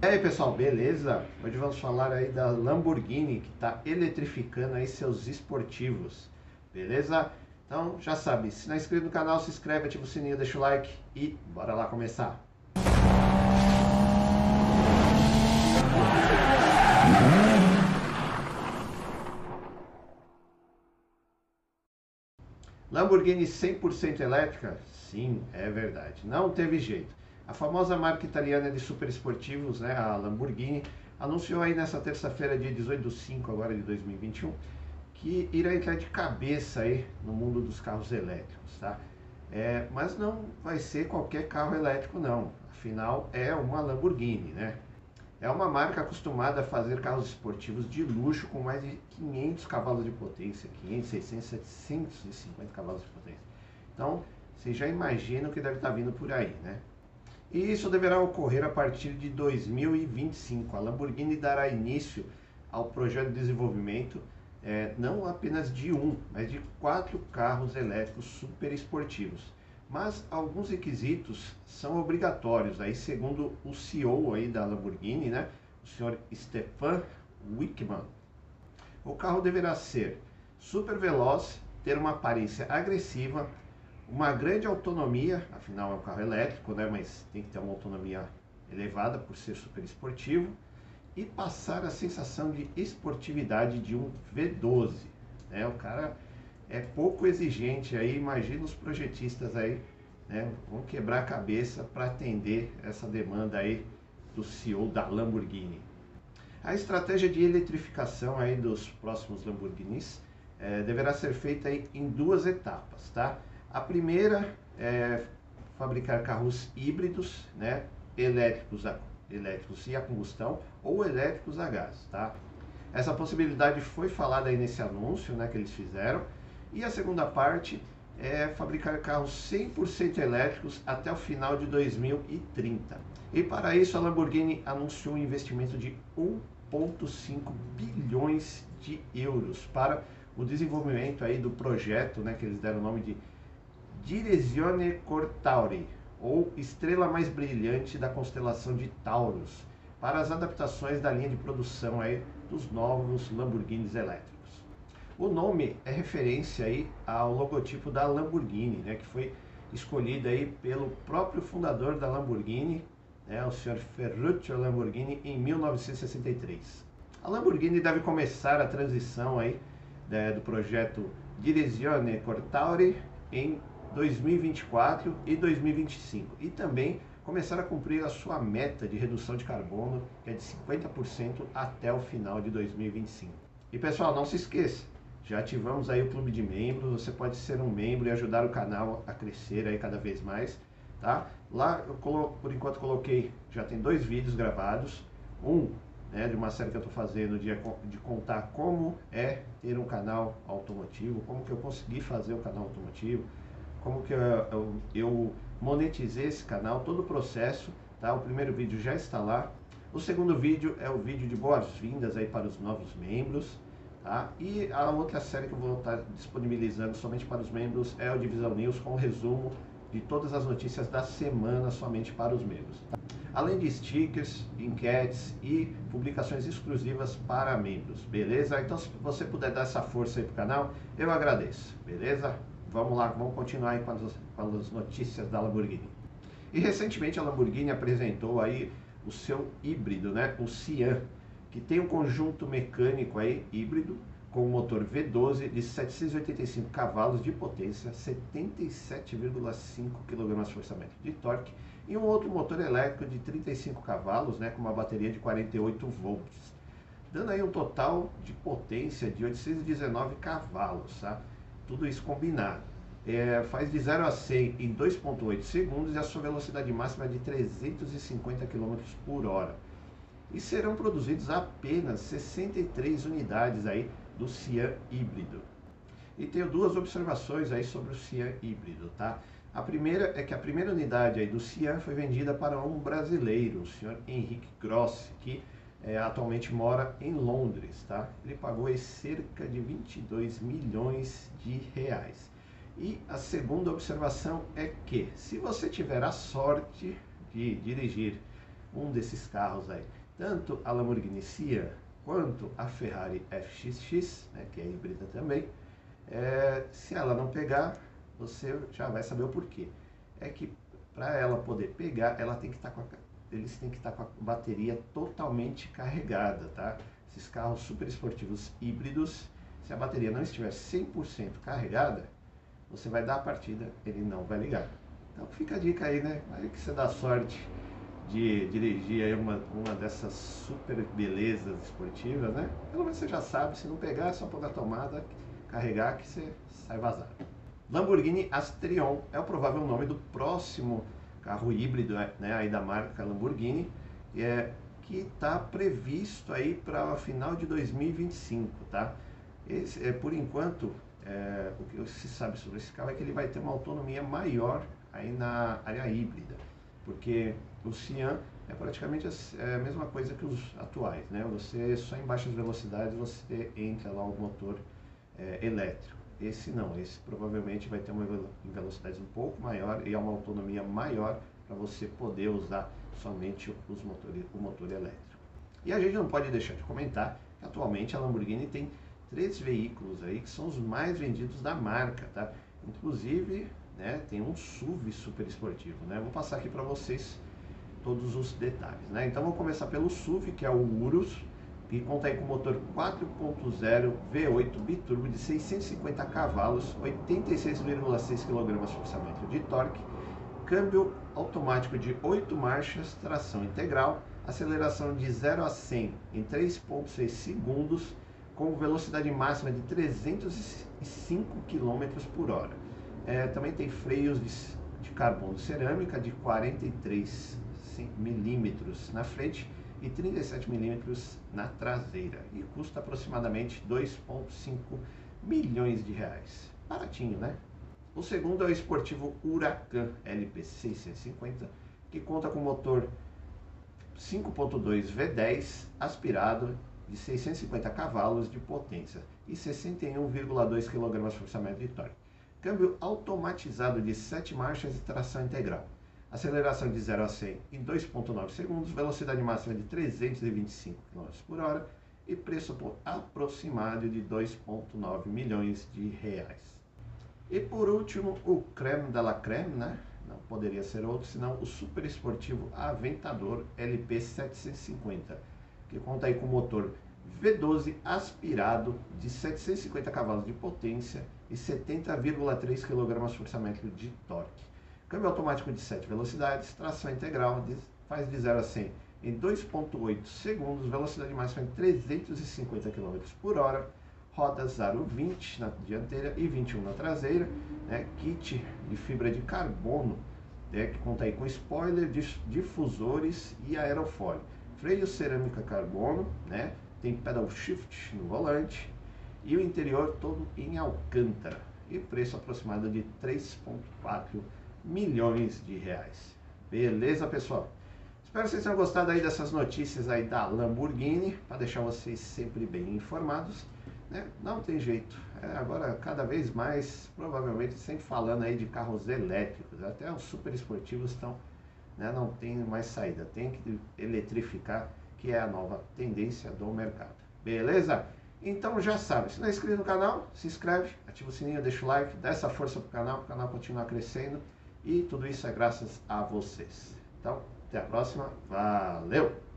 E aí pessoal, beleza? Hoje vamos falar aí da Lamborghini que está eletrificando aí seus esportivos, beleza? Então já sabe, se não é inscrito no canal, se inscreve, ativa o sininho, deixa o like e bora lá começar. Lamborghini 100% elétrica? Sim, é verdade. Não teve jeito. A famosa marca italiana de super esportivos, né, a Lamborghini, anunciou aí nessa terça-feira, dia 18 de 5 agora de 2021, que irá entrar de cabeça aí no mundo dos carros elétricos, tá? É, mas não vai ser qualquer carro elétrico não, afinal é uma Lamborghini, né? É uma marca acostumada a fazer carros esportivos de luxo com mais de 500 cavalos de potência, 500, 600, 750 cavalos de potência. Então, você já imagina o que deve estar vindo por aí, né? E isso deverá ocorrer a partir de 2025. A Lamborghini dará início ao projeto de desenvolvimento é, não apenas de um, mas de quatro carros elétricos super esportivos mas alguns requisitos são obrigatórios, aí segundo o CEO aí da Lamborghini, né, o senhor Stefan Wickman. O carro deverá ser super veloz, ter uma aparência agressiva, uma grande autonomia, afinal é um carro elétrico, né, mas tem que ter uma autonomia elevada por ser super esportivo, e passar a sensação de esportividade de um V12. Né? O cara é pouco exigente aí, imagina os projetistas aí, né, vão quebrar a cabeça para atender essa demanda aí do CEO da Lamborghini. A estratégia de eletrificação aí dos próximos Lamborghinis é, deverá ser feita aí em duas etapas, tá? A primeira é fabricar carros híbridos, né, elétricos a, elétricos e a combustão ou elétricos a gás, tá? Essa possibilidade foi falada aí nesse anúncio, né, que eles fizeram e a segunda parte é fabricar carros 100% elétricos até o final de 2030. E para isso a Lamborghini anunciou um investimento de 1,5 bilhões de euros para o desenvolvimento aí do projeto, né, que eles deram o nome de Direzione Cortauri, ou Estrela Mais Brilhante da constelação de Taurus, para as adaptações da linha de produção aí dos novos Lamborghinis elétricos. O nome é referência aí ao logotipo da Lamborghini, né, que foi escolhido aí pelo próprio fundador da Lamborghini, né, o senhor Ferruccio Lamborghini, em 1963. A Lamborghini deve começar a transição aí né, do projeto Direzione Cortauri em 2024 e 2025 e também começar a cumprir a sua meta de redução de carbono, que é de 50% até o final de 2025. E pessoal, não se esqueça, já ativamos aí o clube de membros, você pode ser um membro e ajudar o canal a crescer aí cada vez mais, tá? Lá eu por enquanto coloquei, já tem dois vídeos gravados, um né, de uma série que eu estou fazendo de, de contar como é ter um canal automotivo, como que eu consegui fazer o canal automotivo, como que eu, eu, eu monetizei esse canal, todo o processo, tá? O primeiro vídeo já está lá. O segundo vídeo é o vídeo de boas-vindas aí para os novos membros, Tá? E a outra série que eu vou estar disponibilizando somente para os membros é o Divisão News, com resumo de todas as notícias da semana somente para os membros. Tá? Além de stickers, enquetes e publicações exclusivas para membros, beleza? Então se você puder dar essa força aí para o canal, eu agradeço, beleza? Vamos lá, vamos continuar aí com as, com as notícias da Lamborghini. E recentemente a Lamborghini apresentou aí o seu híbrido, né? O Cian que tem um conjunto mecânico aí híbrido com um motor V12 de 785 cavalos de potência, 77,5 kgfm de torque e um outro motor elétrico de 35 cavalos, né, com uma bateria de 48 volts, dando aí um total de potência de 819 cavalos, tá? Tudo isso combinado. É, faz de 0 a 100 em 2.8 segundos e a sua velocidade máxima é de 350 km por hora e serão produzidos apenas 63 unidades aí do Cian híbrido. E tenho duas observações aí sobre o Cian híbrido, tá? A primeira é que a primeira unidade aí do Cian foi vendida para um brasileiro, o senhor Henrique Grossi, que é, atualmente mora em Londres, tá? Ele pagou aí cerca de 22 milhões de reais. E a segunda observação é que, se você tiver a sorte de dirigir um desses carros aí, tanto a Lamborghini Sia quanto a Ferrari FXX, né, que é híbrida também, é, se ela não pegar, você já vai saber o porquê. É que para ela poder pegar, ela tem que estar tá com a, eles têm que estar com a bateria totalmente carregada, tá? Esses carros super esportivos híbridos, se a bateria não estiver 100% carregada, você vai dar a partida, ele não vai ligar. Então fica a dica aí, né? Aí que você dá sorte de dirigir aí uma, uma dessas super belezas esportivas, né? Pelo menos você já sabe, se não pegar, é só pôr na tomada, carregar que você sai vazado. Lamborghini Astrion é o provável nome do próximo carro híbrido né, aí da marca Lamborghini, é, que está previsto aí para final de 2025, tá? Esse, é, por enquanto, é, o que se sabe sobre esse carro é que ele vai ter uma autonomia maior aí na área híbrida, porque o Cian é praticamente é a mesma coisa que os atuais, né? Você só em baixas velocidades você entra lá o motor é, elétrico. Esse não, esse provavelmente vai ter uma velocidade um pouco maior e uma autonomia maior para você poder usar somente os motores, o motor elétrico. E a gente não pode deixar de comentar que atualmente a Lamborghini tem três veículos aí que são os mais vendidos da marca, tá? Inclusive, né, tem um SUV super esportivo, né? Vou passar aqui para vocês todos os detalhes, né? Então vamos começar pelo SUV, que é o Urus, que conta com motor 4.0 V8 biturbo de 650 cavalos, 86,6 kgfm de torque, câmbio automático de 8 marchas, tração integral, aceleração de 0 a 100 em 3.6 segundos, com velocidade máxima de 305 km por hora. É, também tem freios de, de carbono cerâmica de 43 milímetros na frente e 37 milímetros na traseira e custa aproximadamente 2,5 milhões de reais. Baratinho, né? O segundo é o esportivo Huracan LP650, que conta com motor 5.2 V10 aspirado de 650 cavalos de potência e 61,2 kgfm de torque. Câmbio automatizado de 7 marchas e tração integral aceleração de 0 a 100 em 2,9 segundos, velocidade máxima de 325 km por hora e preço aproximado de 2,9 milhões de reais. E por último, o creme de la creme, né? Não poderia ser outro senão o super esportivo Aventador LP750, que conta aí com motor V12 aspirado de 750 cavalos de potência e 70,3 kgfm de torque. Câmbio automático de 7 velocidades, tração integral, faz de 0 a 100 em 2.8 segundos, velocidade máxima de 350 km por hora, rodas aro 20 na dianteira e 21 na traseira, né, kit de fibra de carbono, né, que conta aí com spoiler, difusores e aerofólio, freio cerâmica carbono, né, tem pedal shift no volante e o interior todo em alcântara. E preço aproximado de 3.4 milhões de reais. Beleza, pessoal? Espero que vocês tenham gostado aí dessas notícias aí da Lamborghini, para deixar vocês sempre bem informados. Né? Não tem jeito. É, agora, cada vez mais, provavelmente, sempre falando aí de carros elétricos. Até os super esportivos estão, né, não tem mais saída. Tem que eletrificar, que é a nova tendência do mercado. Beleza? Então já sabe, se não é inscrito no canal, se inscreve, ativa o sininho, deixa o like, dá essa força pro canal, o canal continuar crescendo. E tudo isso é graças a vocês. Então, até a próxima. Valeu!